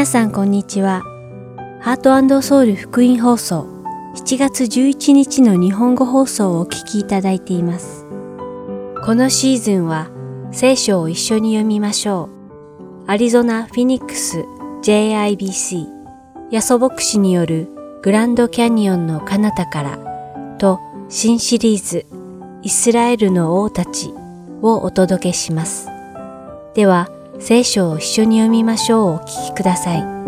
皆さんこんにちは。ハートソウル福音放送7月11日の日本語放送をお聞きいただいています。このシーズンは聖書を一緒に読みましょう。アリゾナ・フィニックス JIBC ヤソ牧師によるグランドキャニオンの彼方からと新シリーズイスラエルの王たちをお届けします。では、聖書を一緒に読みましょうお聞きください。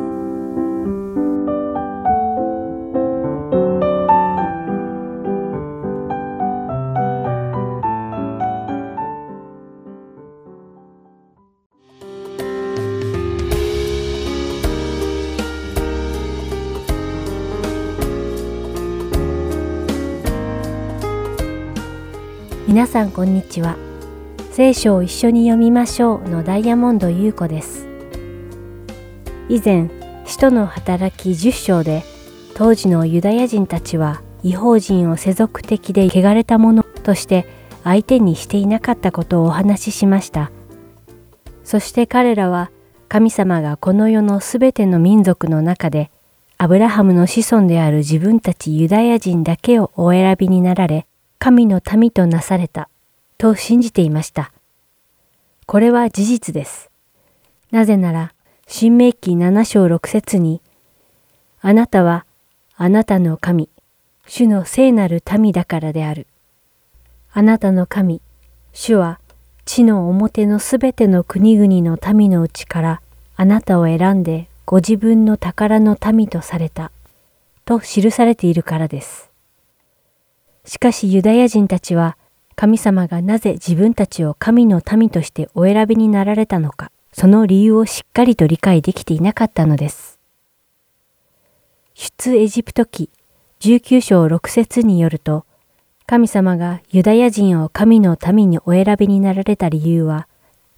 皆さんこんにちは。聖書を一緒に読みましょうのダイヤモンド優子です。以前、使徒の働き10章で、当時のユダヤ人たちは違法人を世俗的で汚れたものとして相手にしていなかったことをお話ししました。そして彼らは神様がこの世のすべての民族の中でアブラハムの子孫である自分たちユダヤ人だけをお選びになられ、神の民となされたと信じていました。これは事実です。なぜなら、新明記7章6節に、あなたはあなたの神、主の聖なる民だからである。あなたの神、主は地の表のすべての国々の民のうちからあなたを選んでご自分の宝の民とされた。と記されているからです。しかしユダヤ人たちは神様がなぜ自分たちを神の民としてお選びになられたのか、その理由をしっかりと理解できていなかったのです。出エジプト記19章6節によると、神様がユダヤ人を神の民にお選びになられた理由は、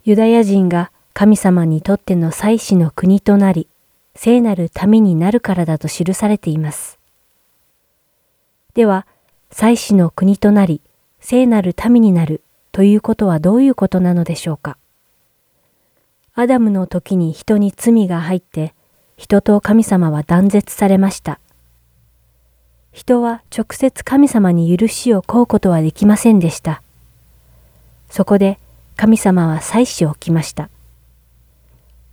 ユダヤ人が神様にとっての祭祀の国となり、聖なる民になるからだと記されています。では、祭祀の国となり、聖なる民になるということはどういうことなのでしょうか？アダムの時に人に罪が入って、人と神様は断絶されました。人は直接神様に許しを請うことはできませんでした。そこで神様は祭司を置きました。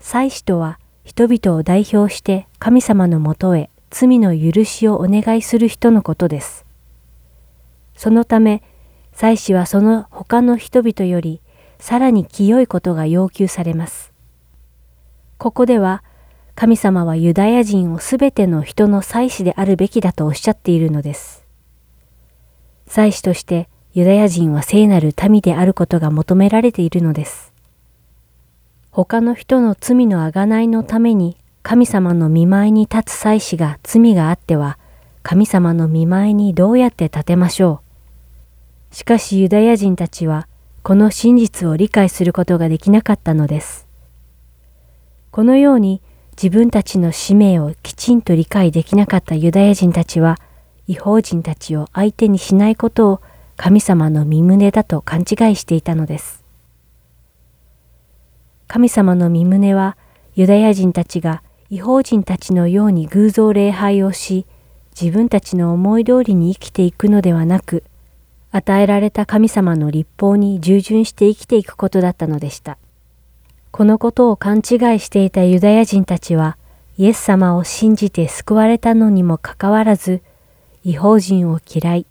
祭司とは人々を代表して神様のもとへ罪の許しをお願いする人のことです。そのため祭司はその他の人々よりさらに清いことが要求されます。ここでは神様はユダヤ人をすべての人の祭司であるべきだとおっしゃっているのです。祭司としてユダヤ人は聖なる民であることが求められているのです。他の人の罪のあがないのために神様の見舞いに立つ祭司が罪があっては神様の見舞いにどうやって立てましょうしかしユダヤ人たちはこの真実を理解することができなかったのです。このように自分たちの使命をきちんと理解できなかったユダヤ人たちは違法人たちを相手にしないことを神様の身旨だと勘違いしていたのです。神様の身旨はユダヤ人たちが違法人たちのように偶像礼拝をし自分たちの思い通りに生きていくのではなく与えられた神様の立法に従順して生きていくことだったのでした。このことを勘違いしていたユダヤ人たちは、イエス様を信じて救われたのにもかかわらず、違法人を嫌い、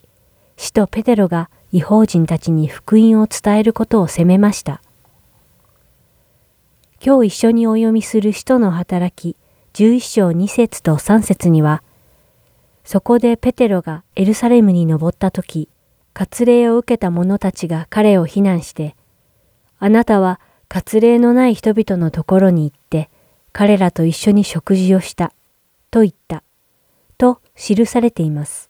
使徒ペテロが違法人たちに福音を伝えることを責めました。今日一緒にお読みする使徒の働き11章2節と3節には、そこでペテロがエルサレムに登った時、割礼を受けた者たちが彼を非難して、あなたは割礼のない人々のところに行って、彼らと一緒に食事をした、と言った、と記されています。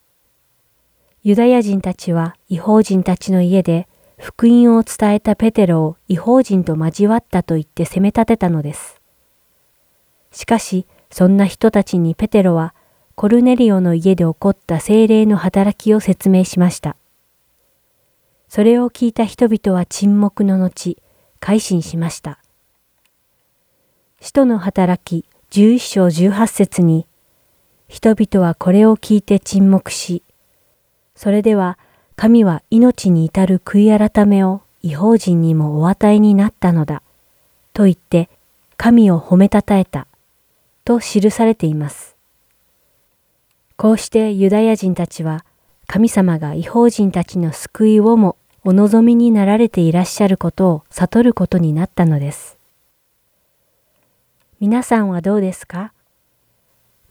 ユダヤ人たちは違法人たちの家で福音を伝えたペテロを違法人と交わったと言って責め立てたのです。しかし、そんな人たちにペテロはコルネリオの家で起こった精霊の働きを説明しました。それを聞いた人々は沈黙の後、改心しました。使徒の働き11章18節に、人々はこれを聞いて沈黙し、それでは神は命に至る悔い改めを違法人にもお与えになったのだ、と言って神を褒めたたえた、と記されています。こうしてユダヤ人たちは神様が違法人たちの救いをもお望みになられていらっしゃることを悟ることになったのです。皆さんはどうですか？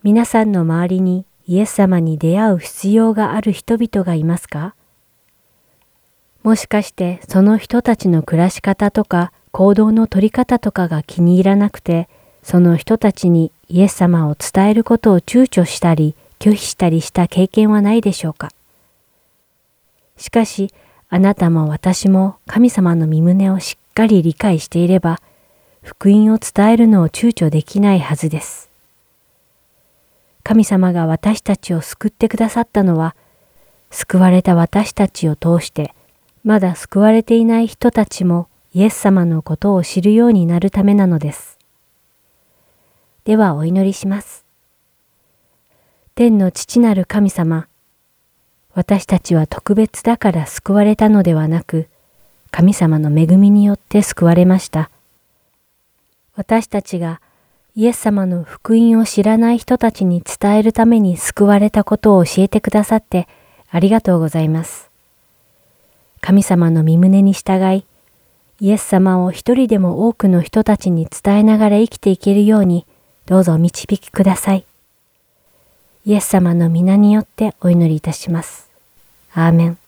皆さんの周りにイエス様に出会う必要がある人々がいますか？もしかしてその人たちの暮らし方とか行動の取り方とかが気に入らなくて、その人たちにイエス様を伝えることを躊躇したり拒否したりした経験はないでしょうか？しかし、あなたも私も神様の身旨をしっかり理解していれば、福音を伝えるのを躊躇できないはずです。神様が私たちを救ってくださったのは、救われた私たちを通して、まだ救われていない人たちもイエス様のことを知るようになるためなのです。ではお祈りします。天の父なる神様、私たちは特別だから救われたのではなく、神様の恵みによって救われました。私たちがイエス様の福音を知らない人たちに伝えるために救われたことを教えてくださってありがとうございます。神様の身旨に従い、イエス様を一人でも多くの人たちに伝えながら生きていけるように、どうぞお導きください。イエス様の皆によってお祈りいたします。アーメン。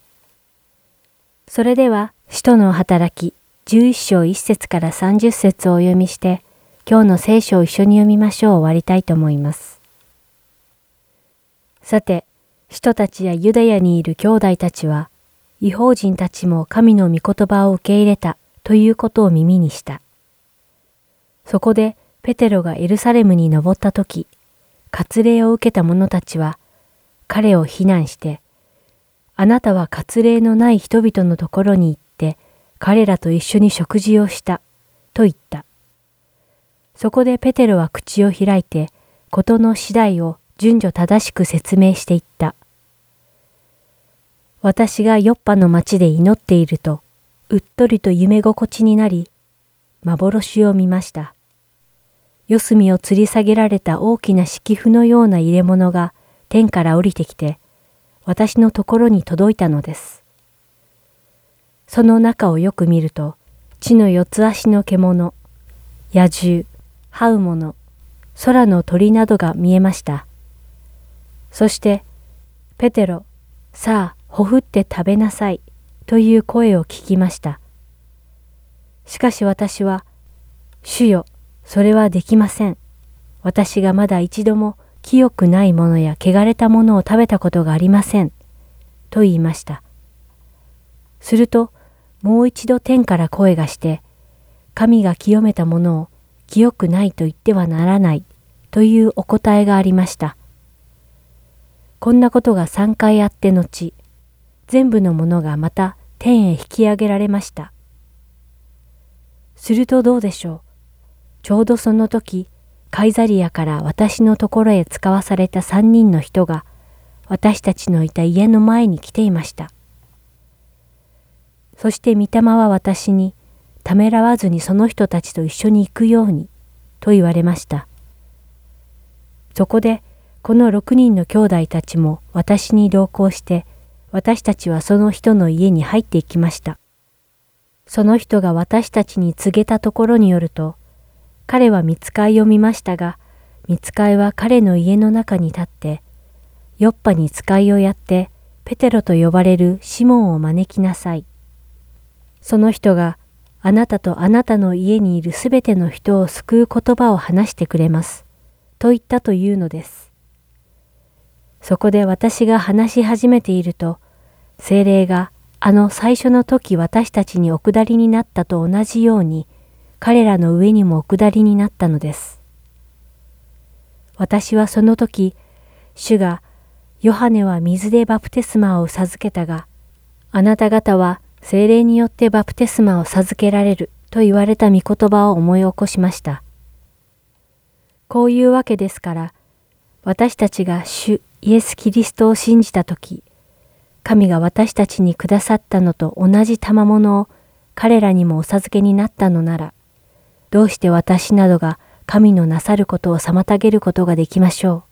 それでは、使徒の働き11章1節から30節をお読みして、今日の聖書を一緒に読みましょう終わりたいと思います。さて、人たちやユダヤにいる兄弟たちは、違法人たちも神の御言葉を受け入れたということを耳にした。そこでペテロがエルサレムに登った時、割礼を受けた者たちは彼を非難して、あなたは割礼のない人々のところに行って彼らと一緒に食事をしたと言った。そこでペテロは口を開いて、事の次第を順序正しく説明していった。私がヨッパの町で祈っていると、うっとりと夢心地になり、幻を見ました。四隅を吊り下げられた大きな敷布のような入れ物が天から降りてきて、私のところに届いたのです。その中をよく見ると、地の四つ足の獣、野獣、這う者、空の鳥などが見えました。そして、ペテロ、さあ、ほふって食べなさい、という声を聞きました。しかし私は、主よ、それはできません。私がまだ一度も清くないものや汚れたものを食べたことがありません。と言いました。すると、もう一度天から声がして、神が清めたものを清くないと言ってはならないというお答えがありました。こんなことが三回あって後、全部のものがまた天へ引き上げられました。するとどうでしょう？ちょうどその時、カイザリアから私のところへ使わされた三人の人が、私たちのいた家の前に来ていました。そして御霊は私に、ためらわずにその人たちと一緒に行くように、と言われました。そこで、この六人の兄弟たちも私に同行して、私たちはその人の家に入っていきました。その人が私たちに告げたところによると、彼は見つかいを見ましたが、見つかいは彼の家の中に立って、ヨッパに使いをやって、ペテロと呼ばれるシモンを招きなさい。その人があなたとあなたの家にいるすべての人を救う言葉を話してくれます。と言ったというのです。そこで私が話し始めていると、精霊があの最初の時私たちにお下りになったと同じように、彼らの上にもお下りになったのです。私はその時、主が、ヨハネは水でバプテスマを授けたが、あなた方は精霊によってバプテスマを授けられると言われた御言葉を思い起こしました。こういうわけですから、私たちが主イエス・キリストを信じたとき、神が私たちにくださったのと同じ賜物を彼らにもお授けになったのなら、どうして私などが神のなさることを妨げることができましょう。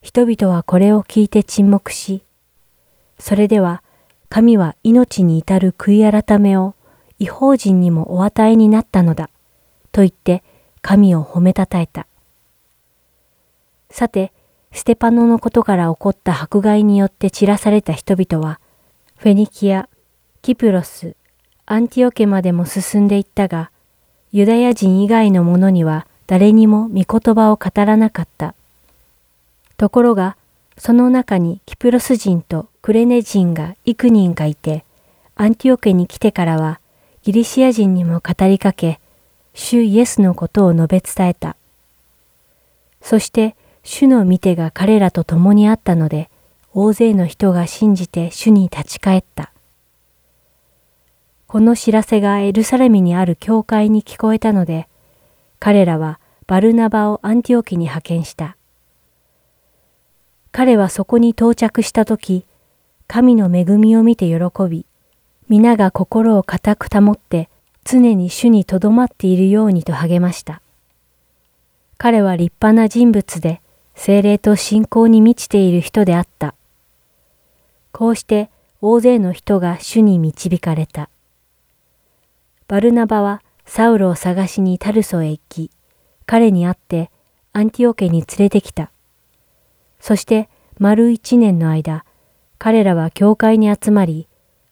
人々はこれを聞いて沈黙し、それでは神は命に至る悔い改めを違法人にもお与えになったのだ、と言って神を褒めたたえた。さて、ステパノのことから起こった迫害によって散らされた人々は、フェニキア、キプロス、アンティオケまでも進んでいったが、ユダヤ人以外の者には誰にも御言葉を語らなかった。ところが、その中にキプロス人とクレネ人が幾人かいて、アンティオケに来てからは、ギリシア人にも語りかけ、主イエスのことを述べ伝えた。そして、主の御手が彼らと共にあったので、大勢の人が信じて主に立ち返った。この知らせがエルサレムにある教会に聞こえたので、彼らはバルナバをアンティオキに派遣した。彼はそこに到着したとき、神の恵みを見て喜び、皆が心を固く保って常に主にとどまっているようにと励ました。彼は立派な人物で、精霊と信仰に満ちている人であった。こうして大勢の人が主に導かれた。バルナバはサウルを探しにタルソへ行き、彼に会ってアンティオケに連れてきた。そして丸一年の間、彼らは教会に集まり、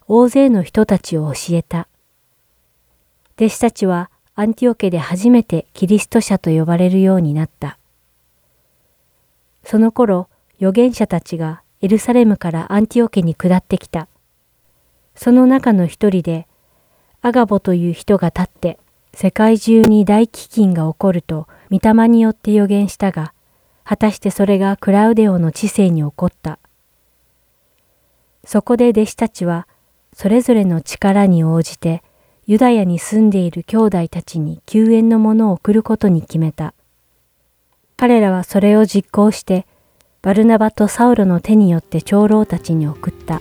大勢の人たちを教えた。弟子たちはアンティオケで初めてキリスト者と呼ばれるようになった。その頃、預言者たちがエルサレムからアンティオケに下ってきた。その中の一人で、アガボという人が立って、世界中に大飢饉が起こると、御霊によって予言したが、果たしてそれがクラウデオの知性に起こった。そこで弟子たちは、それぞれの力に応じて、ユダヤに住んでいる兄弟たちに救援のものを送ることに決めた。彼らはそれを実行して、バルナバとサウロの手によって長老たちに送った。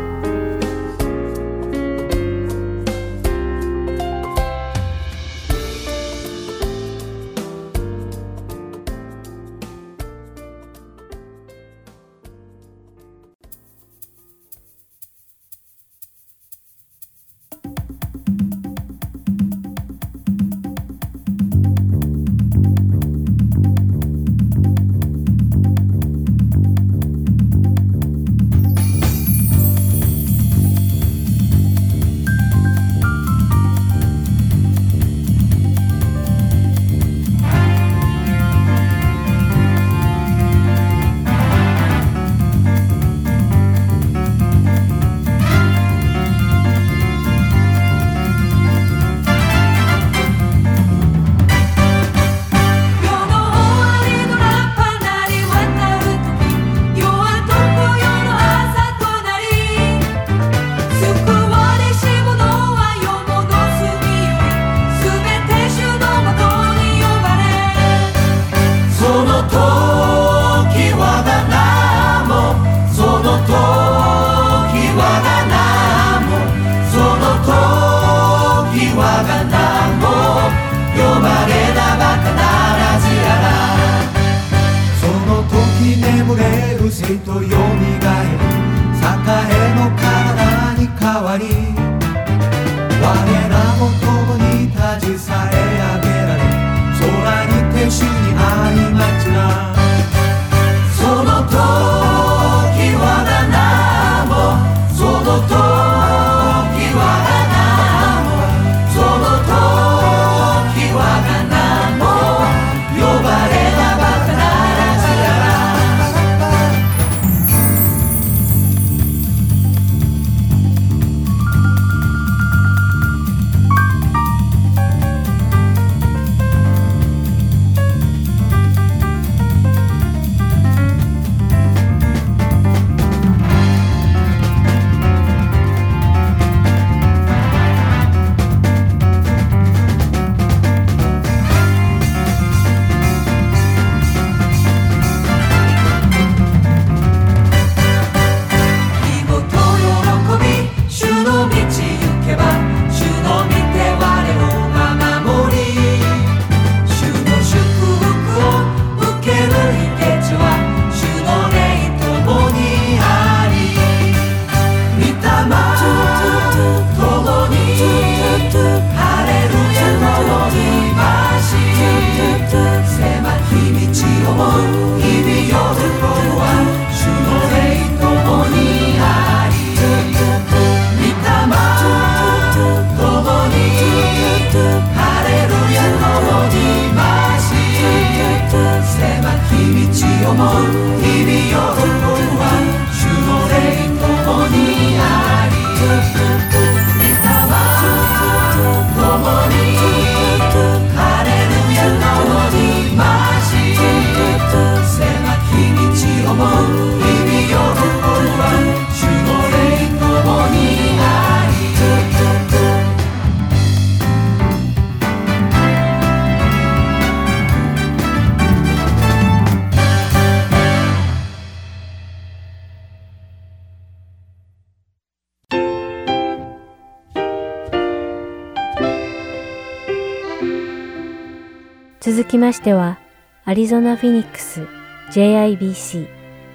ましては、アリゾナ・フィニックス JIBC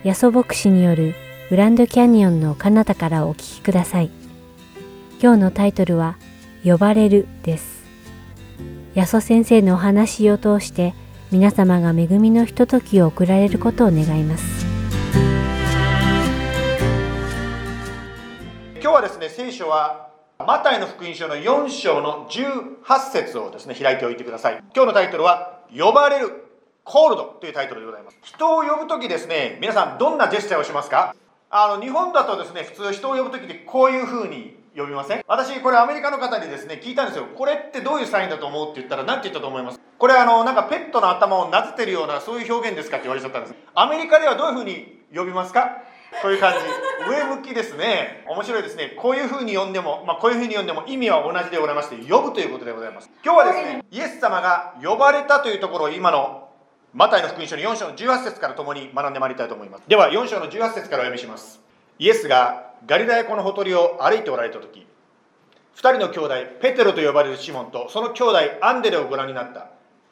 ヤソ牧師によるグランドキャニオンの彼方からお聞きください。今日のタイトルは、呼ばれるです。ヤソ先生のお話を通して皆様が恵みのひとときを送られることを願います。今日はですね、聖書はマタイの福音書の4章の18節をですね、開いておいてください。今日のタイトルは、呼ばれる、コールドというタイトルでございます。人を呼ぶときですね、皆さんどんなジェスチャーをしますか？あの、日本だとですね、普通人を呼ぶときってこういう風に呼びません？私、これアメリカの方にですね、聞いたんですよ。これってどういうサインだと思うって言ったら、何て言ったと思います？これあの、なんかペットの頭をなぜてるような、そういう表現ですかって言われちゃったんです。アメリカではどういう風に呼びますか？こういう感じ。上向きですね。面白いですね。こういう風に呼んでも、まあ、こういう風に呼んでも意味は同じでございまして、呼ぶということでございます。今日はですね、イエス様が呼ばれたというところを今のマタイの福音書の4章の18節から共に学んでまいりたいと思います。では、4章の18節からお読みします。イエスがガリラヤ湖のほとりを歩いておられた時、2人の兄弟、ペテロと呼ばれるシモンとその兄弟アンデレをご覧になった。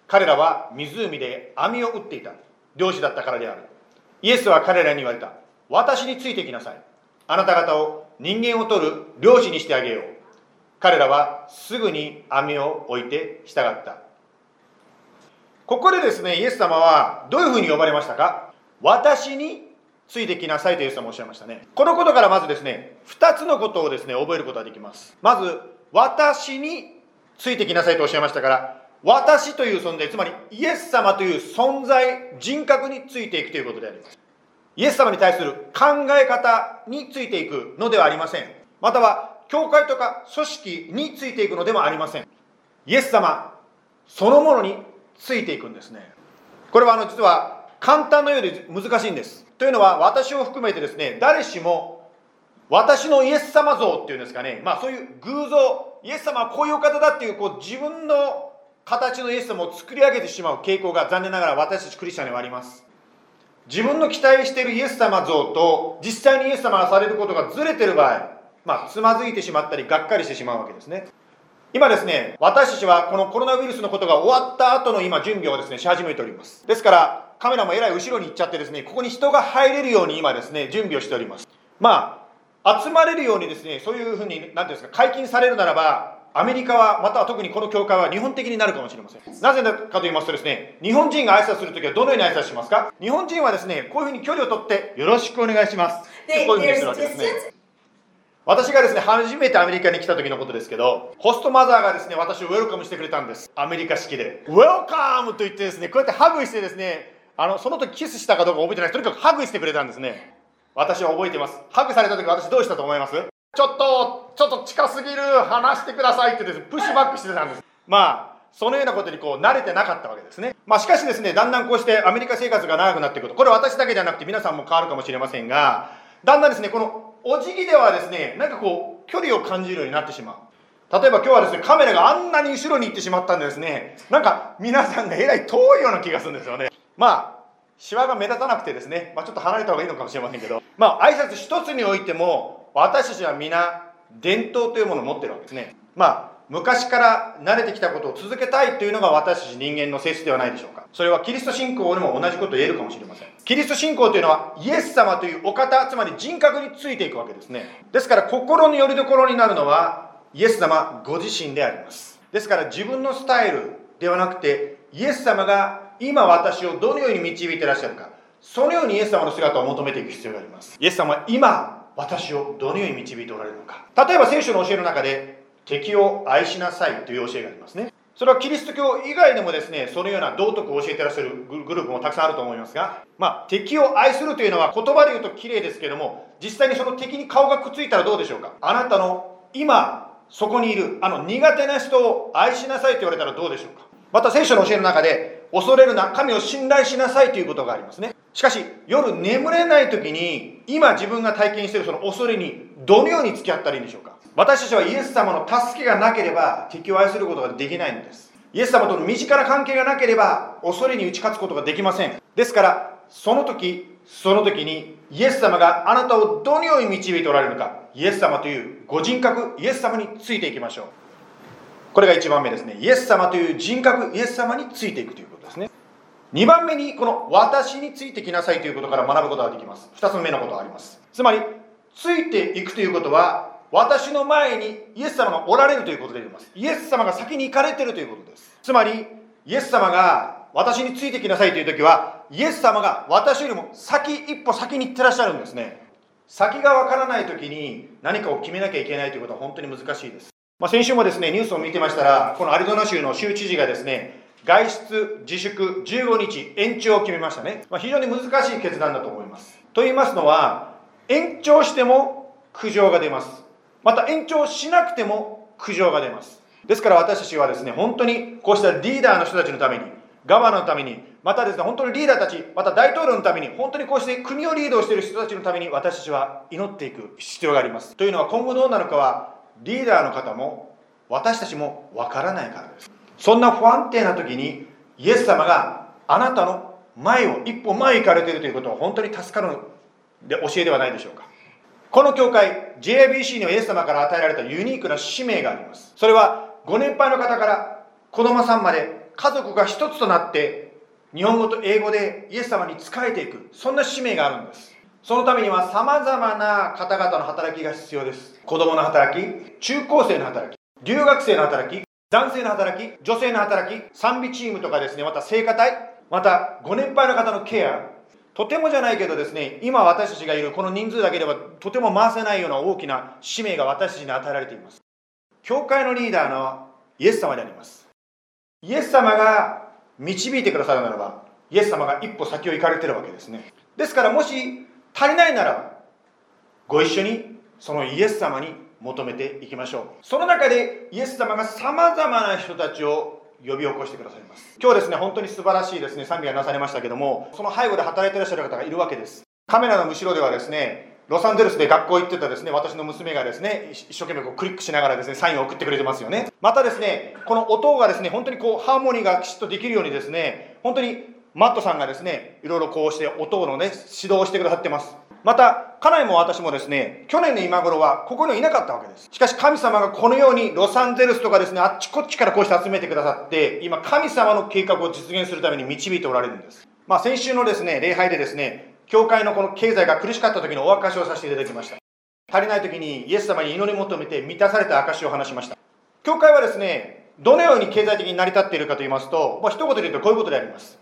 彼らは湖で網を打っていた。漁師だったからである。イエスは彼らに言われた。私についてきなさい。あなた方を人間を取る漁師にしてあげよう。彼らはすぐに網を置いて従った。ここでですね、イエス様はどういうふうに呼ばれましたか？私についてきなさいとイエス様おっしゃいましたね。このことからまずですね、2つのことをですね、覚えることができます。まず、私についてきなさいとおっしゃいましたから、私という存在、つまりイエス様という存在、人格についていくということであります。イエス様に対する考え方についていくのではありません。または、教会とか組織についていくのでもありません。イエス様そのものについていくんですね。これはあの実は簡単のようで難しいんです。というのは私を含めてですね、誰しも私のイエス様像っていうんですかね、まあそういう偶像、イエス様はこういう方だっていうこう自分の形のイエス様を作り上げてしまう傾向が残念ながら私たちクリスチャンにはあります。自分の期待しているイエス様像と実際にイエス様がされることがずれてる場合、まあ、つまずいてしまったり、がっかりしてしまうわけですね。今ですね、私たちはこのコロナウイルスのことが終わった後の今準備をですね、し始めております。ですから、カメラもえらい後ろに行っちゃってですね、ここに人が入れるように今ですね、準備をしております。まあ、集まれるようにですね、そういうふうに、なんていうんですか、解禁されるならば、アメリカは、または特にこの教会は日本的になるかもしれません。なぜかと言いますとですね、日本人が挨拶するときはどのように挨拶しますか日本人はですね、こういうふうに距離を取って、よろしくお願いします。こういうふうにするわけですね。私がですね、初めてアメリカに来た時のことですけど、ホストマザーがですね、私をウェルカムしてくれたんです。アメリカ式で。ウェルカムと言ってですね、こうやってハグしてですね、あの、その時キスしたかどうか覚えてないとにかくハグしてくれたんですね。私は覚えてます。ハグされた時私どうしたと思います？ちょっと、ちょっと近すぎる、話してくださいってです、ね、プッシュバックしてたんです。まあ、そのようなことにこう慣れてなかったわけですね。まあしかしですね、だんだんこうしてアメリカ生活が長くなっていくと、これ私だけじゃなくて皆さんも変わるかもしれませんが、だんだんですね、このお辞儀ではですね、なんかこう、距離を感じるようになってしまう。例えば今日はですね、カメラがあんなに後ろに行ってしまったんでですね、なんか皆さんがえらい遠いような気がするんですよね。まあ、シワが目立たなくてですね、まあちょっと離れた方がいいのかもしれませんけど、まあ挨拶一つにおいても、私たちは皆伝統というものを持ってるわけですね。まあ昔から慣れてきたことを続けたいというのが私たち人間の性質ではないでしょうか。それはキリスト信仰でも同じことを言えるかもしれません。キリスト信仰というのはイエス様というお方つまり人格についていくわけですね。ですから心の拠り所になるのはイエス様ご自身であります。ですから自分のスタイルではなくてイエス様が今私をどのように導いてらっしゃるかそのようにイエス様の姿を求めていく必要があります。イエス様は今私をどのように導いておられるのか。例えば聖書の教えの中で敵を愛しなさいという教えがありますね。それはキリスト教以外でもですねそのような道徳を教えてらっしゃるグループもたくさんあると思いますがまあ敵を愛するというのは言葉で言うと綺麗ですけども実際にその敵に顔がくっついたらどうでしょうか。あなたの今そこにいるあの苦手な人を愛しなさいと言われたらどうでしょうか。また聖書の教えの中で恐れるな神を信頼しなさいということがありますね。しかし夜眠れない時に今自分が体験しているその恐れにどのように付き合ったらいいんでしょうか？私たちはイエス様の助けがなければ敵を愛することができないのです。イエス様との身近な関係がなければ恐れに打ち勝つことができません。ですからその時その時にイエス様があなたをどのように導いておられるのかイエス様というご人格イエス様についていきましょう。これが1番目ですね。イエス様という人格イエス様についていくという2番目にこの私についてきなさいということから学ぶことができます。2つ目のことがあります。つまりついていくということは私の前にイエス様がおられるということであります。イエス様が先に行かれてるということです。つまりイエス様が私についてきなさいという時はイエス様が私よりも先一歩先に行ってらっしゃるんですね。先がわからない時に何かを決めなきゃいけないということは本当に難しいです、まあ、先週もですねニュースを見てましたらこのアリゾナ州の州知事がですね外出自粛15日延長を決めましたね、まあ、非常に難しい決断だと思います。と言いますのは延長しても苦情が出ます。また延長しなくても苦情が出ます。ですから私たちはですね本当にこうしたリーダーの人たちのためにガバナのためにまたですね本当にリーダーたちまた大統領のために本当にこうして国をリードしている人たちのために私たちは祈っていく必要があります。というのは今後どうなるかはリーダーの方も私たちもわからないからです。そんな不安定な時にイエス様があなたの前を一歩前行かれているということは本当に助かるで教えではないでしょうか。この教会 JIBC にはイエス様から与えられたユニークな使命があります。それはご年配の方から子供さんまで家族が一つとなって日本語と英語でイエス様に仕えていくそんな使命があるんです。そのためにはさまざまな方々の働きが必要です。子供の働き中高生の働き留学生の働き男性の働き女性の働き賛美チームとかですねまた聖歌隊またご年配の方のケアとてもじゃないけどですね今私たちがいるこの人数だけではとても回せないような大きな使命が私たちに与えられています。教会のリーダーのイエス様であります。イエス様が導いてくださるならばイエス様が一歩先を行かれてるわけですね。ですからもし足りないならご一緒にそのイエス様に求めていきましょうその中でイエス様がさまざまな人たちを呼び起こしてくださいます今日ですね本当に素晴らしいですね賛美がなされましたけどもその背後で働いていらっしゃる方がいるわけですカメラの後ろではですねロサンゼルスで学校行ってたですね、私の娘がですね、一生懸命こうクリックしながらですね、サインを送ってくれてますよね。またですね、この音がですね、本当にこう、ハーモニーがきちっとできるようにですね、本当にマットさんがですね、いろいろこうして音のね、指導をしてくださってます。また、家内も私もですね、去年の今頃はここにいなかったわけです。しかし神様がこのようにロサンゼルスとかですね、あっちこっちからこうして集めてくださって、今神様の計画を実現するために導いておられるんです。まあ先週のですね、礼拝でですね、教会のこの経済が苦しかった時のお証しをさせていただきました足りない時にイエス様に祈り求めて満たされた証しを話しました教会はですねどのように経済的に成り立っているかと言いますと、まあ、一言で言うとこういうことであります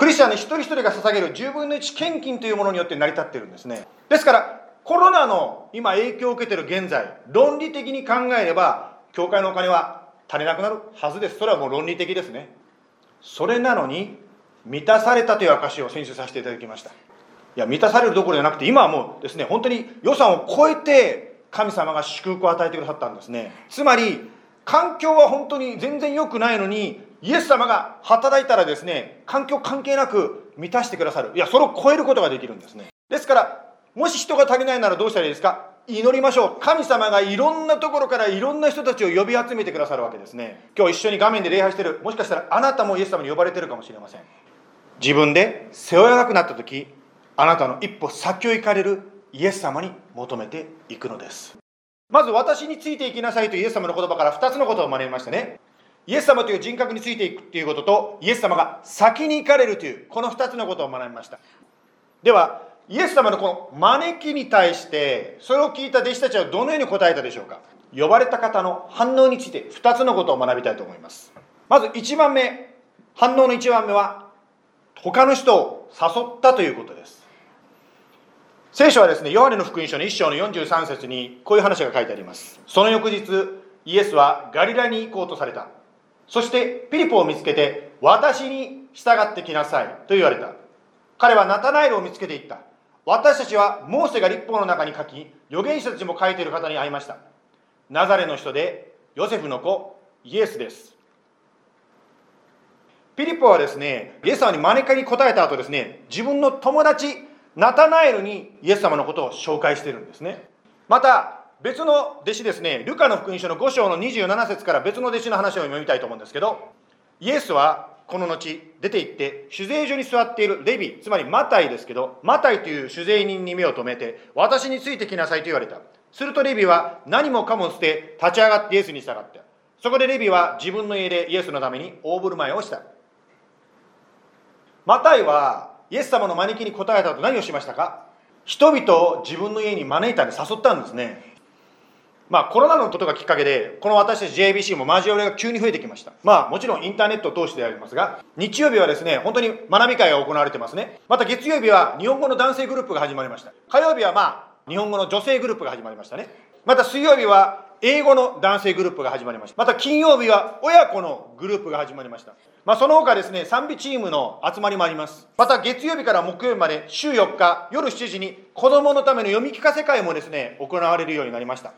クリスチャンの一人一人が捧げる10分の1献金というものによって成り立ってるんですね。ですからコロナの今影響を受けてる現在論理的に考えれば教会のお金は足りなくなるはずです。それはもう論理的ですね。それなのに満たされたという証を先週させていただきました。いや満たされるどころじゃなくて今はもうですね本当に予算を超えて神様が祝福を与えてくださったんですね。つまり環境は本当に全然良くないのにイエス様が働いたらですね環境関係なく満たしてくださる。いやそれを超えることができるんですね。ですからもし人が足りないならどうしたらいいですか？祈りましょう。神様がいろんなところからいろんな人たちを呼び集めてくださるわけですね。今日一緒に画面で礼拝してる。もしかしたらあなたもイエス様に呼ばれてるかもしれません。自分で背負えなくなった時あなたの一歩先を行かれるイエス様に求めていくのです。まず私についていきなさいとイエス様の言葉から2つのことを学びましたね。イエス様という人格についていくということとイエス様が先に行かれるというこの2つのことを学びましたではイエス様のこの招きに対してそれを聞いた弟子たちはどのように答えたでしょうか？呼ばれた方の反応について2つのことを学びたいと思いますまず1番目反応の1番目は他の人を誘ったということです聖書はですね、ヨハネの福音書の1章の43節にこういう話が書いてあります。その翌日、イエスはガリラに行こうとされた。そしてピリポを見つけて、私に従ってきなさいと言われた。彼はナタナエルを見つけていった。私たちはモーセが立法の中に書き、預言者たちも書いている方に会いました。ナザレの人でヨセフの子、イエスです。ピリポはですね、イエス様に招かに答えた後ですね、自分の友達、ナタナエルにイエス様のことを紹介してるんですねまた別の弟子ですねルカの福音書の5章の27節から別の弟子の話を読みたいと思うんですけどイエスはこの後出て行って酒税所に座っているレビつまりマタイですけどマタイという酒税人に目を留めて私についてきなさいと言われた。するとレビは何もかも捨て立ち上がってイエスに従ったそこでレビは自分の家でイエスのために大振る舞いをした。マタイはイエス様の招きに答えたと何をしましたか？人々を自分の家に招いたり誘ったんですね。まあコロナのことがきっかけでこの私たち JBC も交わりが急に増えてきました。まあもちろんインターネットを通してでありますが日曜日はですね本当に学び会が行われてますね。また月曜日は日本語の男性グループが始まりました。火曜日はまあ日本語の女性グループが始まりましたね。また水曜日は英語の男性グループが始まりました。また金曜日は親子のグループが始まりました。まあ、その他ですね賛美チームの集まりもあります。また月曜日から木曜日まで週4日夜7時に子どものための読み聞かせ会もですね行われるようになりました。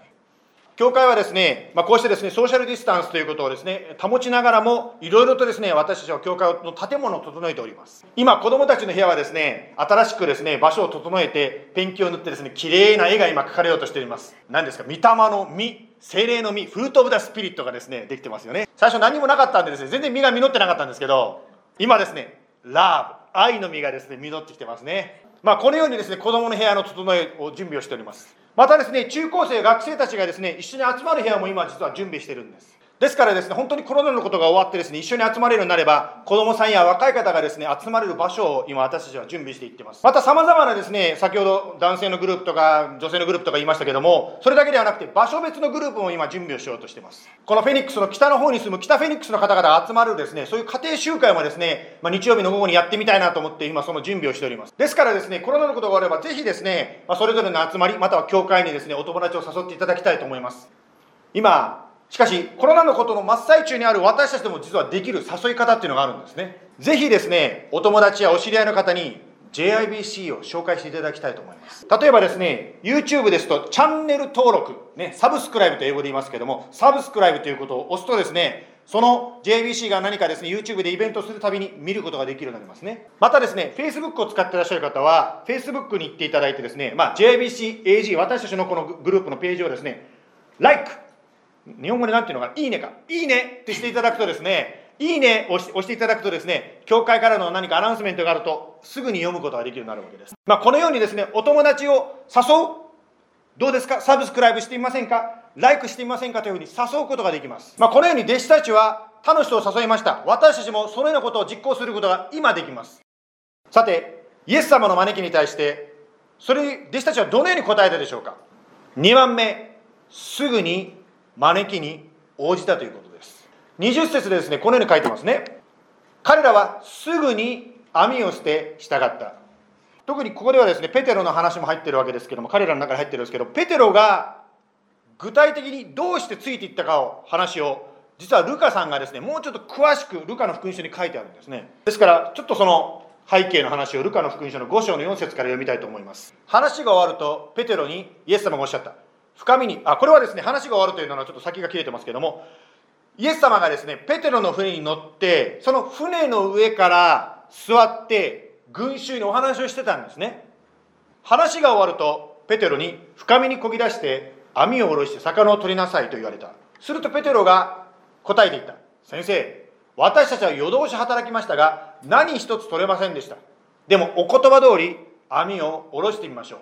教会はですね、まあ、こうしてですね、ソーシャルディスタンスということをですね、保ちながらも、いろいろとですね、私たちは教会の建物を整えております。今、子供たちの部屋はですね、新しくですね、場所を整えて、ペンキを塗ってですね、綺麗な絵が今描かれようとしております。何ですか、御霊の実、精霊の実、フルート・オブ・ダ・スピリットがですね、できてますよね。最初何もなかったんでですね、全然実が実ってなかったんですけど、今ですね、ラブ、愛の実がですね、実ってきてますね。まあ、このようにですね、子供の部屋の整えを準備をしております。またですね、中高生、学生たちがですね、一緒に集まる部屋も今実は準備してるんです。ですからですね、本当にコロナのことが終わってですね、一緒に集まれるようになれば、子供さんや若い方がですね、集まれる場所を今私たちは準備していってます。また様々なですね、先ほど男性のグループとか女性のグループとか言いましたけども、それだけではなくて場所別のグループも今準備をしようとしてます。このフェニックスの北の方に住む北フェニックスの方々が集まるですね、そういう家庭集会もですね、まあ、日曜日の午後にやってみたいなと思って今その準備をしております。ですからですね、コロナのことが終わればぜひですね、まあ、それぞれの集まり、または教会にですね、お友達を誘っていただきたいと思います。今、しかし、コロナのことの真っ最中にある私たちでも実はできる誘い方っていうのがあるんですね。ぜひですね、お友達やお知り合いの方に JIBC を紹介していただきたいと思います。例えばですね、YouTube ですとチャンネル登録、ね、サブスクライブと英語で言いますけども、サブスクライブということを押すとですね、その JBC が何かですね、YouTube でイベントするたびに見ることができるようになりますね。またですね、Facebook を使っていらっしゃる方は、Facebook に行っていただいてですね、まあ、JBCAG、私たちのこのグループのページをですね、Like、日本語で何ていうのかいいねか。いいねってしていただくとですねいいねを押していただくとですね教会からの何かアナウンスメントがあるとすぐに読むことができるようになるわけです、まあ、このようにですねお友達を誘う？どうですか？サブスクライブしてみませんか？ライクしてみませんかというふうに誘うことができます、まあ、このように弟子たちは他の人を誘いました。私たちもそのようなことを実行することが今できます。さてイエス様の招きに対してそれに弟子たちはどのように答えたでしょうか？2番目すぐに招きに応じたということです。20節でですねこのように書いてますね。彼らはすぐに網を捨て従った。特にここではですねペテロの話も入ってるわけですけども彼らの中に入ってるんですけどペテロが具体的にどうしてついていったかを話を実はルカさんがですねもうちょっと詳しくルカの福音書に書いてあるんですね。ですからちょっとその背景の話をルカの福音書の5章の4節から読みたいと思います。話が終わるとペテロにイエス様がおっしゃった。深みにあこれはですね話が終わるというのはちょっと先が切れてますけどもイエス様がですねペテロの船に乗ってその船の上から座って群衆にお話をしてたんですね。話が終わるとペテロに深みにこぎ出して網を下ろして魚を取りなさいと言われた。するとペテロが答えていった。先生私たちは夜通し働きましたが何一つ取れませんでした。でもお言葉通り網を下ろしてみましょう。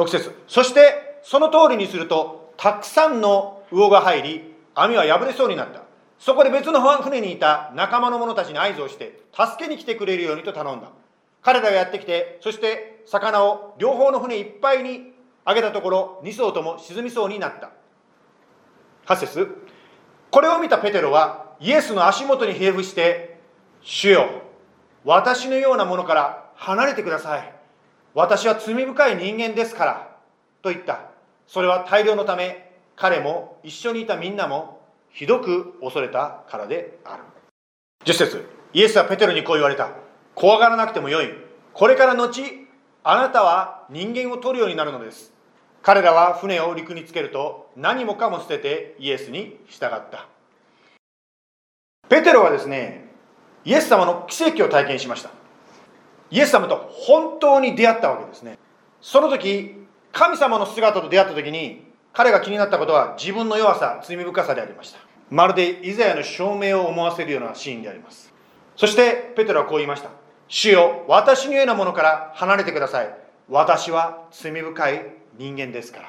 6節。そしてその通りにするとたくさんの魚が入り網は破れそうになった。そこで別の船にいた仲間の者たちに合図をして助けに来てくれるようにと頼んだ。彼らがやってきてそして魚を両方の船いっぱいにあげたところ2艘とも沈みそうになった。8節。これを見たペテロはイエスの足元に平伏して「主よ私のようなものから離れてください。私は罪深い人間ですからと言った。それは大量のため彼も一緒にいたみんなもひどく恐れたからである。10節イエスはペテロにこう言われた。怖がらなくてもよい。これから後あなたは人間を取るようになるのです。彼らは船を陸につけると何もかも捨ててイエスに従った。ペテロはですねイエス様の奇跡を体験しました。イエス様と本当に出会ったわけですね。その時神様の姿と出会った時に彼が気になったことは自分の弱さ罪深さでありました。まるでイザヤの証明を思わせるようなシーンであります。そしてペテロはこう言いました。主よ私のようなものから離れてください。私は罪深い人間ですから。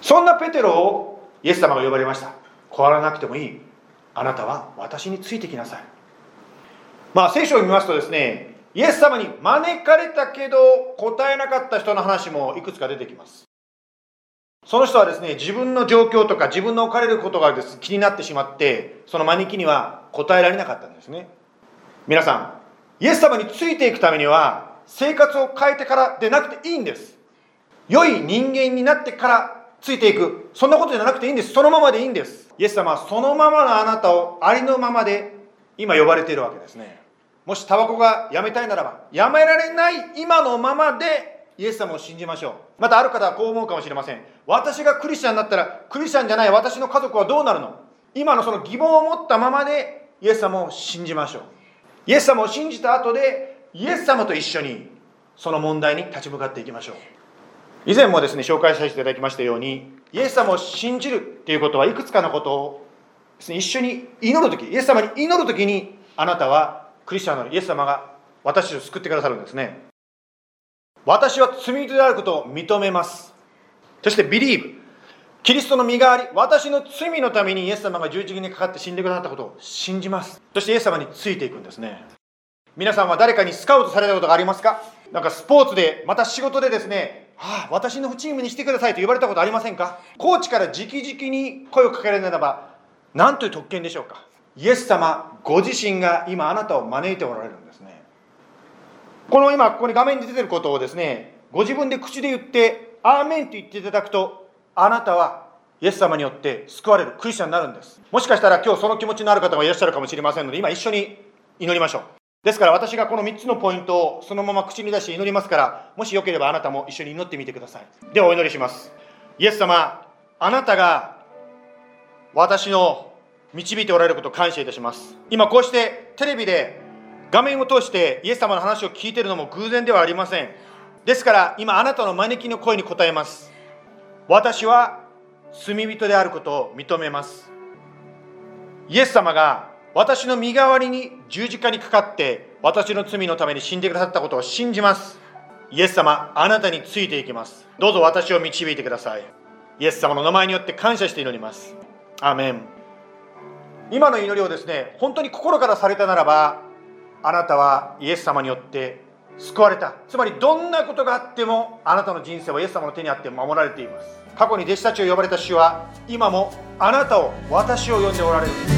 そんなペテロをイエス様が呼ばれました。怖がらなくてもいい。あなたは私についてきなさい。まあ聖書を見ますとですねイエス様に招かれたけど答えなかった人の話もいくつか出てきます。その人はですね自分の状況とか自分の置かれることがです気になってしまってその招きには答えられなかったんですね。皆さんイエス様についていくためには生活を変えてからでなくていいんです。良い人間になってからついていく。そんなことじゃなくていいんです。そのままでいいんです。イエス様はそのままのあなたをありのままで今呼ばれているわけですね。もしタバコがやめたいならばやめられない今のままでイエス様を信じましょう。またある方はこう思うかもしれません。私がクリスチャンになったらクリスチャンじゃない私の家族はどうなるの？今のその疑問を持ったままでイエス様を信じましょう。イエス様を信じた後でイエス様と一緒にその問題に立ち向かっていきましょう。以前もですね紹介させていただきましたようにイエス様を信じるっていうことはいくつかのことをです、ね、一緒に祈る時イエス様に祈る時にあなたはクリスチャンのイエス様が私を救ってくださるんですね。私は罪人であることを認めます。そしてビリーブキリストの身代わり私の罪のためにイエス様が十字架にかかって死んでくださったことを信じます。そしてイエス様についていくんですね。皆さんは誰かにスカウトされたことがありますか？なんかスポーツでまた仕事でですねはあ、私のチームにしてくださいと言われたことありませんか？コーチから直々に声をかけられるならば何という特権でしょうか？イエス様ご自身が今あなたを招いておられるんですね。この今ここに画面に出てることをですねご自分で口で言って「アーメン」と言っていただくとあなたはイエス様によって救われるクリスチャンになるんです。もしかしたら今日その気持ちのある方がいらっしゃるかもしれませんので今一緒に祈りましょう。ですから私がこの3つのポイントをそのまま口に出して祈りますからもしよければあなたも一緒に祈ってみてください。ではお祈りします。イエス様あなたが私の導いておられることを感謝いたします。今こうしてテレビで画面を通してイエス様の話を聞いているのも偶然ではありません。ですから今あなたの招きの声に応えます。私は罪人であることを認めます。イエス様が私の身代わりに十字架にかかって私の罪のために死んでくださったことを信じます。イエス様あなたについていきます。どうぞ私を導いてください。イエス様の名前によって感謝して祈ります。アーメン。今の祈りをですね本当に心からされたならばあなたはイエス様によって救われた。つまりどんなことがあってもあなたの人生はイエス様の手にあって守られています。過去に弟子たちを呼ばれた主は今もあなたを私を呼んでおられる。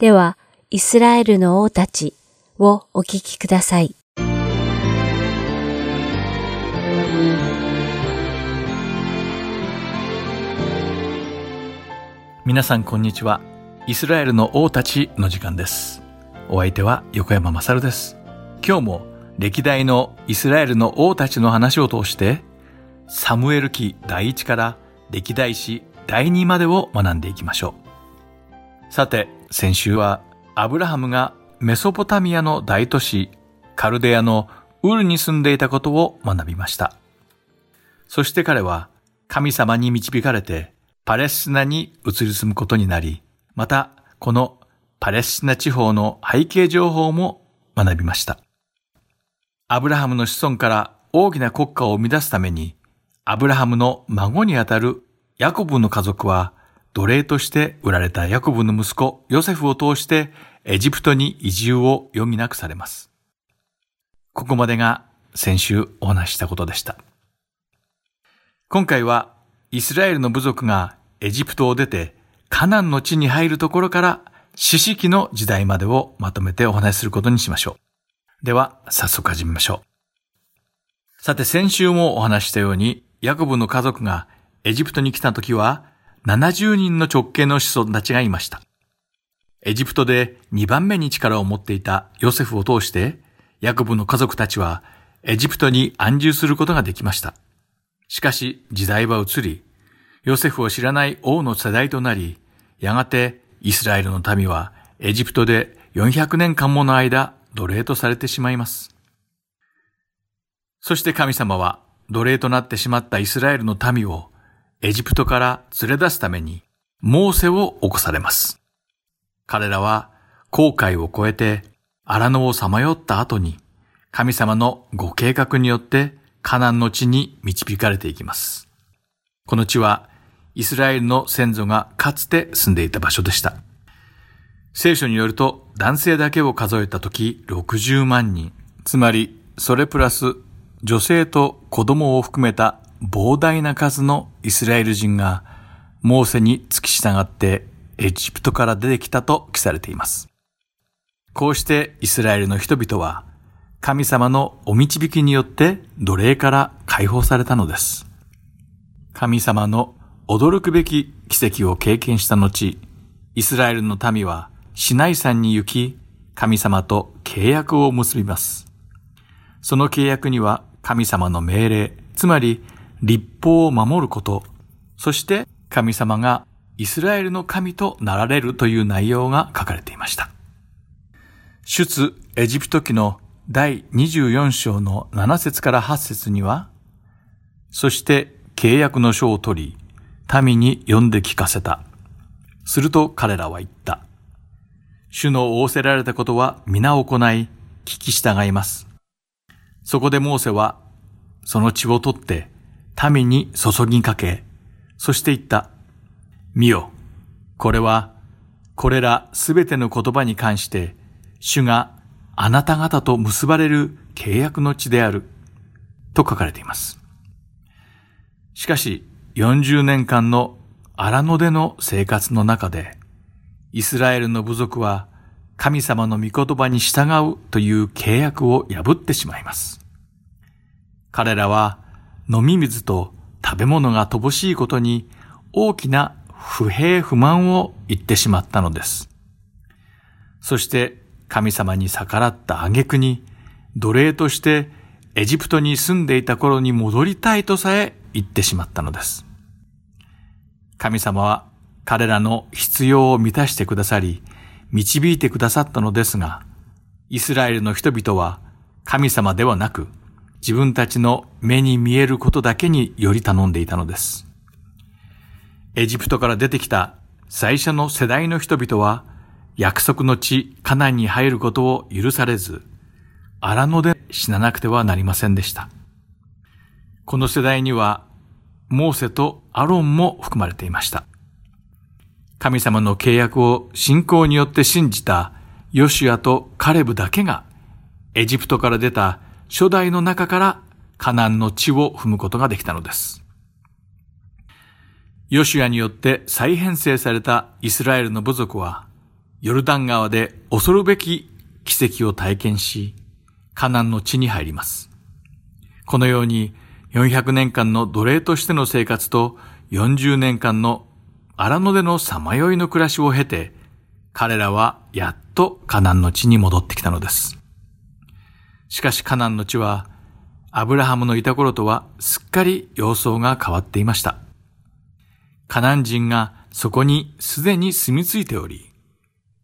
では、イスラエルの王たちをお聞きください。皆さんこんにちは。イスラエルの王たちの時間です。お相手は横山まさるです。今日も歴代のイスラエルの王たちの話を通して、サムエル記第1から歴代史第2までを学んでいきましょう。さて、先週はアブラハムがメソポタミアの大都市カルデアのウルに住んでいたことを学びました。そして彼は神様に導かれてパレスチナに移り住むことになり、またこのパレスチナ地方の背景情報も学びました。アブラハムの子孫から大きな国家を生み出すために、アブラハムの孫にあたるヤコブの家族は奴隷として売られたヤコブの息子ヨセフを通してエジプトに移住を余儀なくされます。ここまでが先週お話したことでした。今回はイスラエルの部族がエジプトを出てカナンの地に入るところから四式の時代までをまとめてお話しすることにしましょう。では、早速始めましょう。さて、先週もお話したように、ヤコブの家族がエジプトに来た時は、70人の直系の子孫たちがいました。エジプトで2番目に力を持っていたヨセフを通して、ヤコブの家族たちはエジプトに安住することができました。しかし時代は移り、ヨセフを知らない王の世代となり、やがてイスラエルの民はエジプトで400年間もの間奴隷とされてしまいます。そして神様は奴隷となってしまったイスラエルの民をエジプトから連れ出すためにモーセを起こされます。彼らは航海を越えて荒野をさまよった後に神様のご計画によってカナンの地に導かれていきます。この地はイスラエルの先祖がかつて住んでいた場所でした。聖書によると男性だけを数えた時60万人、つまりそれプラス女性と子供を含めた膨大な数のイスラエル人がモーセに付き従ってエジプトから出てきたと記されています。こうしてイスラエルの人々は神様のお導きによって奴隷から解放されたのです。神様の驚くべき奇跡を経験した後、イスラエルの民はシナイ山に行き、神様と契約を結びます。その契約には神様の命令、つまり立法を守ること、そして神様がイスラエルの神となられるという内容が書かれていました。出エジプト記の第24章の7節から8節には、そして契約の書を取り、民に読んで聞かせた。すると彼らは言った。主の仰せられたことは皆行い、聞き従います。そこでモーセは、その血を取って、民に注ぎかけ、そして言った。見よ、これは、これらすべての言葉に関して、主があなた方と結ばれる契約の地である、と書かれています。しかし、40年間の荒野での生活の中で、イスラエルの部族は神様の御言葉に従うという契約を破ってしまいます。彼らは飲み水と食べ物が乏しいことに大きな不平不満を言ってしまったのです。そして神様に逆らった挙句に奴隷としてエジプトに住んでいた頃に戻りたいとさえ言ってしまったのです。神様は彼らの必要を満たしてくださり、導いてくださったのですが、イスラエルの人々は神様ではなく、自分たちの目に見えることだけにより頼んでいたのです。エジプトから出てきた最初の世代の人々は、約束の地カナンに入ることを許されず、荒野で死ななくてはなりませんでした。この世代には、モーセとアロンも含まれていました。神様の契約を信仰によって信じたヨシュアとカレブだけが、エジプトから出た初代の中からカナンの地を踏むことができたのです。ヨシュアによって再編成されたイスラエルの部族は、ヨルダン川で恐るべき奇跡を体験し、カナンの地に入ります。このように400年間の奴隷としての生活と40年間の荒野でのさまよいの暮らしを経て、彼らはやっとカナンの地に戻ってきたのです。しかしカナンの地は、アブラハムのいた頃とはすっかり様相が変わっていました。カナン人がそこにすでに住み着いており、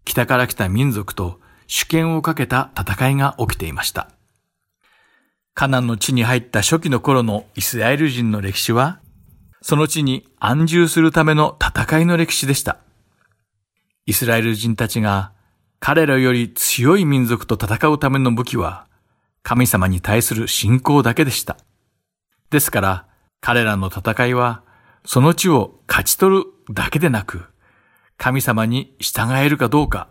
北から来た民族と主権をかけた戦いが起きていました。カナンの地に入った初期の頃のイスラエル人の歴史は、その地に安住するための戦いの歴史でした。イスラエル人たちが彼らより強い民族と戦うための武器は、神様に対する信仰だけでした。ですから、彼らの戦いは、その地を勝ち取るだけでなく、神様に従えるかどうか、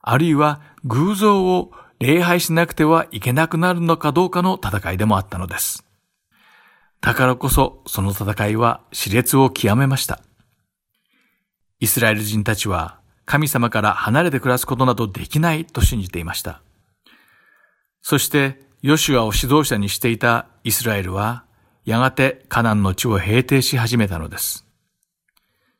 あるいは偶像を礼拝しなくてはいけなくなるのかどうかの戦いでもあったのです。だからこそその戦いは熾烈を極めました。イスラエル人たちは神様から離れて暮らすことなどできないと信じていました。そして、ヨシュアを指導者にしていたイスラエルは、やがてカナンの地を平定し始めたのです。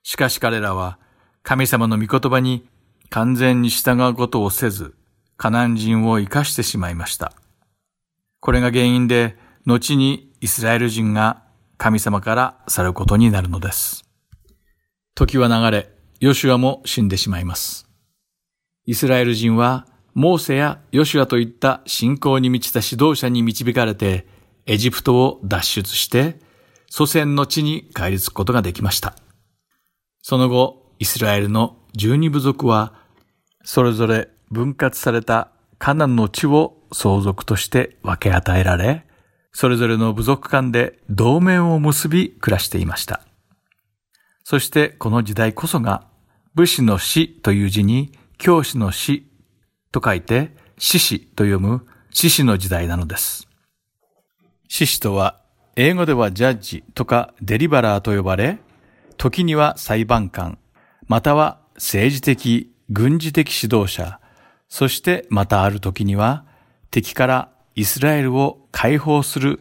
しかし彼らは、神様の御言葉に完全に従うことをせず、カナン人を生かしてしまいました。これが原因で、後にイスラエル人が神様から去ることになるのです。時は流れ、ヨシュアも死んでしまいます。イスラエル人は、モーセやヨシュアといった信仰に満ちた指導者に導かれて、エジプトを脱出して、祖先の地に帰り着くことができました。その後、イスラエルの十二部族は、それぞれ分割されたカナンの地を相続として分け与えられ、それぞれの部族間で同盟を結び暮らしていました。そしてこの時代こそが、武士の死という字に教師の死と書いて、獅子と読む獅子の時代なのです。獅子とは、英語ではジャッジとかデリバラーと呼ばれ、時には裁判官、または政治的、軍事的指導者、そしてまたある時には敵からイスラエルを解放する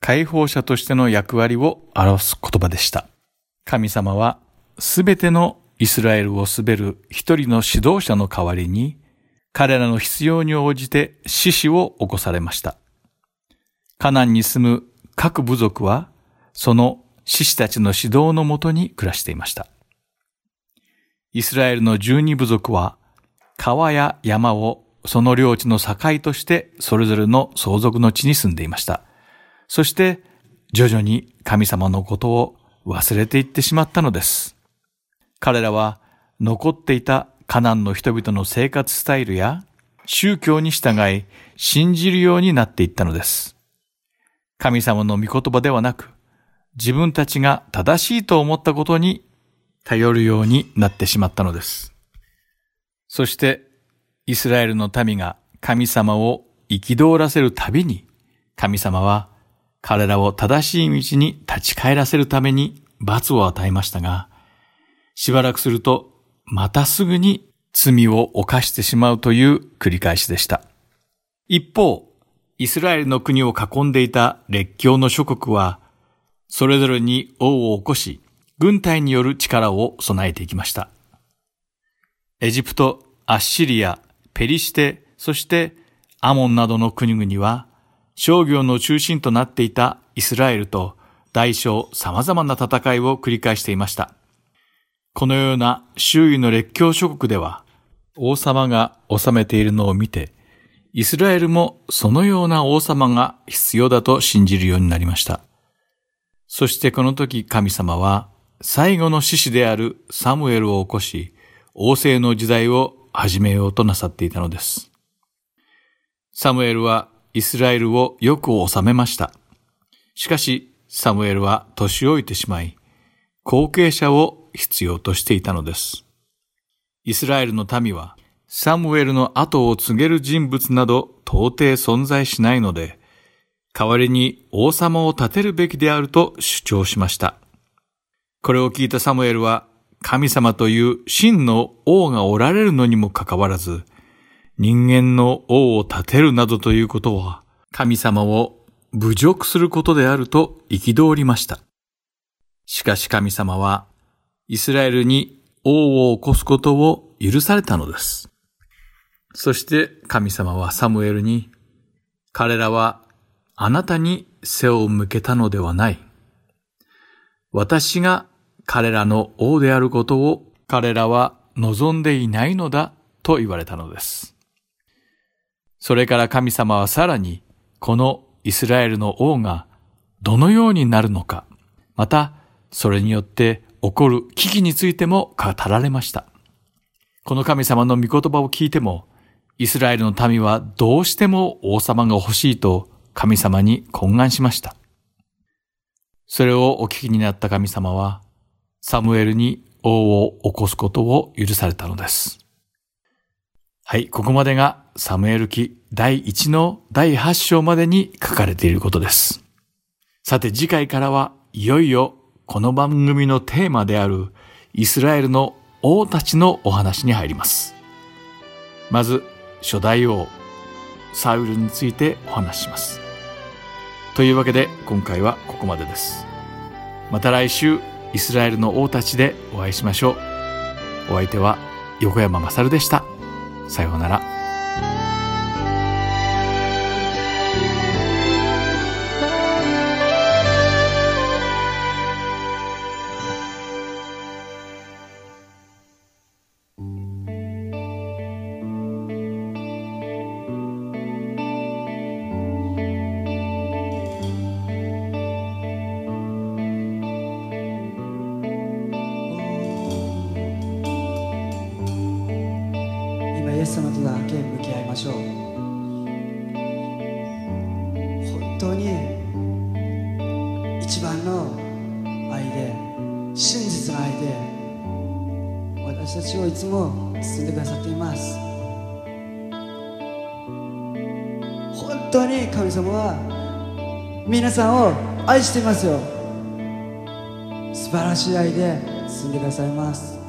解放者としての役割を表す言葉でした。神様はすべてのイスラエルを滑る一人の指導者の代わりに彼らの必要に応じて死死を起こされました。カナンに住む各部族はその獅子たちの指導のもとに暮らしていました。イスラエルの十二部族は川や山をその領地の境としてそれぞれの相続の地に住んでいました。そして徐々に神様のことを忘れていってしまったのです。彼らは残っていたカナンの人々の生活スタイルや宗教に従い信じるようになっていったのです。神様の御言葉ではなく自分たちが正しいと思ったことに頼るようになってしまったのです。そして、イスラエルの民が神様を憤らせるたびに、神様は彼らを正しい道に立ち返らせるために罰を与えましたが、しばらくすると、またすぐに罪を犯してしまうという繰り返しでした。一方、イスラエルの国を囲んでいた列強の諸国は、それぞれに王を起こし、軍隊による力を備えていきました。エジプト、アッシリア、ペリシテ、そしてアモンなどの国々は、商業の中心となっていたイスラエルと大小様々な戦いを繰り返していました。このような周囲の列強諸国では、王様が治めているのを見て、イスラエルもそのような王様が必要だと信じるようになりました。そしてこの時神様は最後の獅子であるサムエルを起こし、王政の時代を始めようとなさっていたのです。サムエルはイスラエルをよく治めました。しかし、サムエルは年老いてしまい、後継者を必要としていたのです。イスラエルの民は、サムエルの後を告げる人物など到底存在しないので、代わりに王様を立てるべきであると主張しました。これを聞いたサムエルは、神様という真の王がおられるのにもかかわらず、人間の王を立てるなどということは、神様を侮辱することであると憤りました。しかし神様は、イスラエルに王を起こすことを許されたのです。そして神様はサムエルに、彼らはあなたに背を向けたのではない。私が彼らの王であることを彼らは望んでいないのだと言われたのです。それから神様はさらに、このイスラエルの王がどのようになるのか、またそれによって起こる危機についても語られました。この神様の御言葉を聞いても、イスラエルの民はどうしても王様が欲しいと神様に懇願しました。それをお聞きになった神様は、サムエルに王を起こすことを許されたのです。はい、ここまでがサムエル記第1の第8章までに書かれていることです。さて次回からはいよいよこの番組のテーマであるイスラエルの王たちのお話に入ります。まず、初代王、サウルについてお話します。というわけで今回はここまでです。また来週、イスラエルの王たちでお会いしましょう。お相手は横山まさるでした。さようなら。皆さんを愛してますよ素晴らしい愛で進んでくださいます。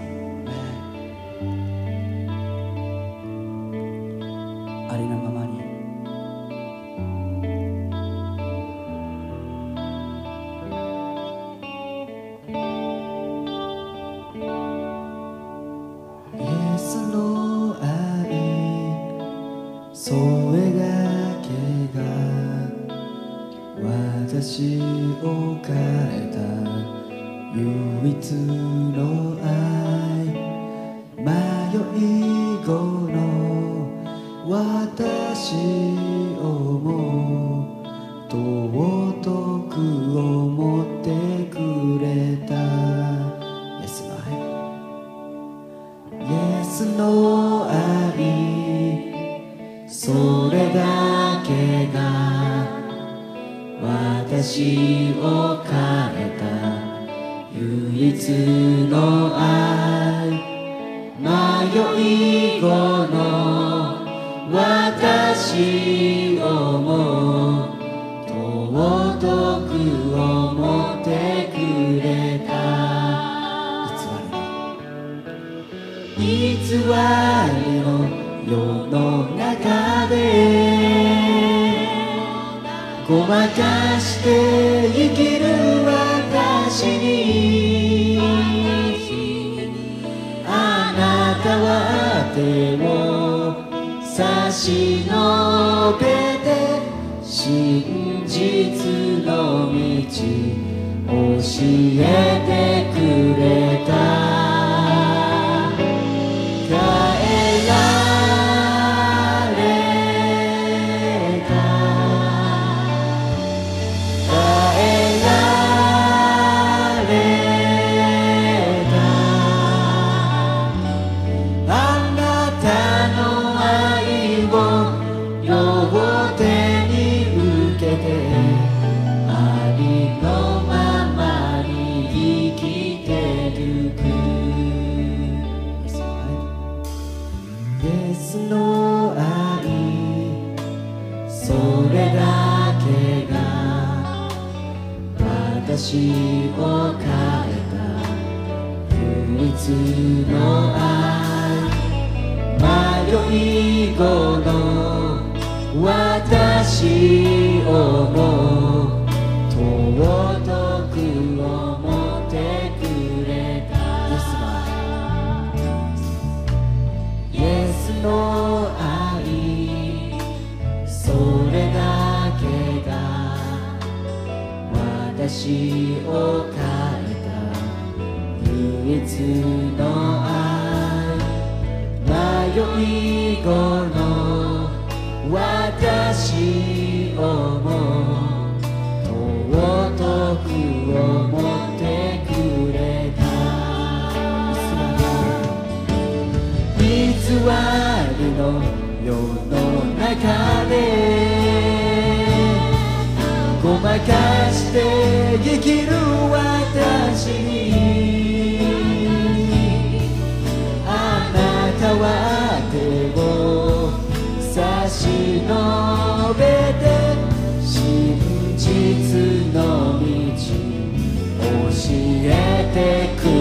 cool.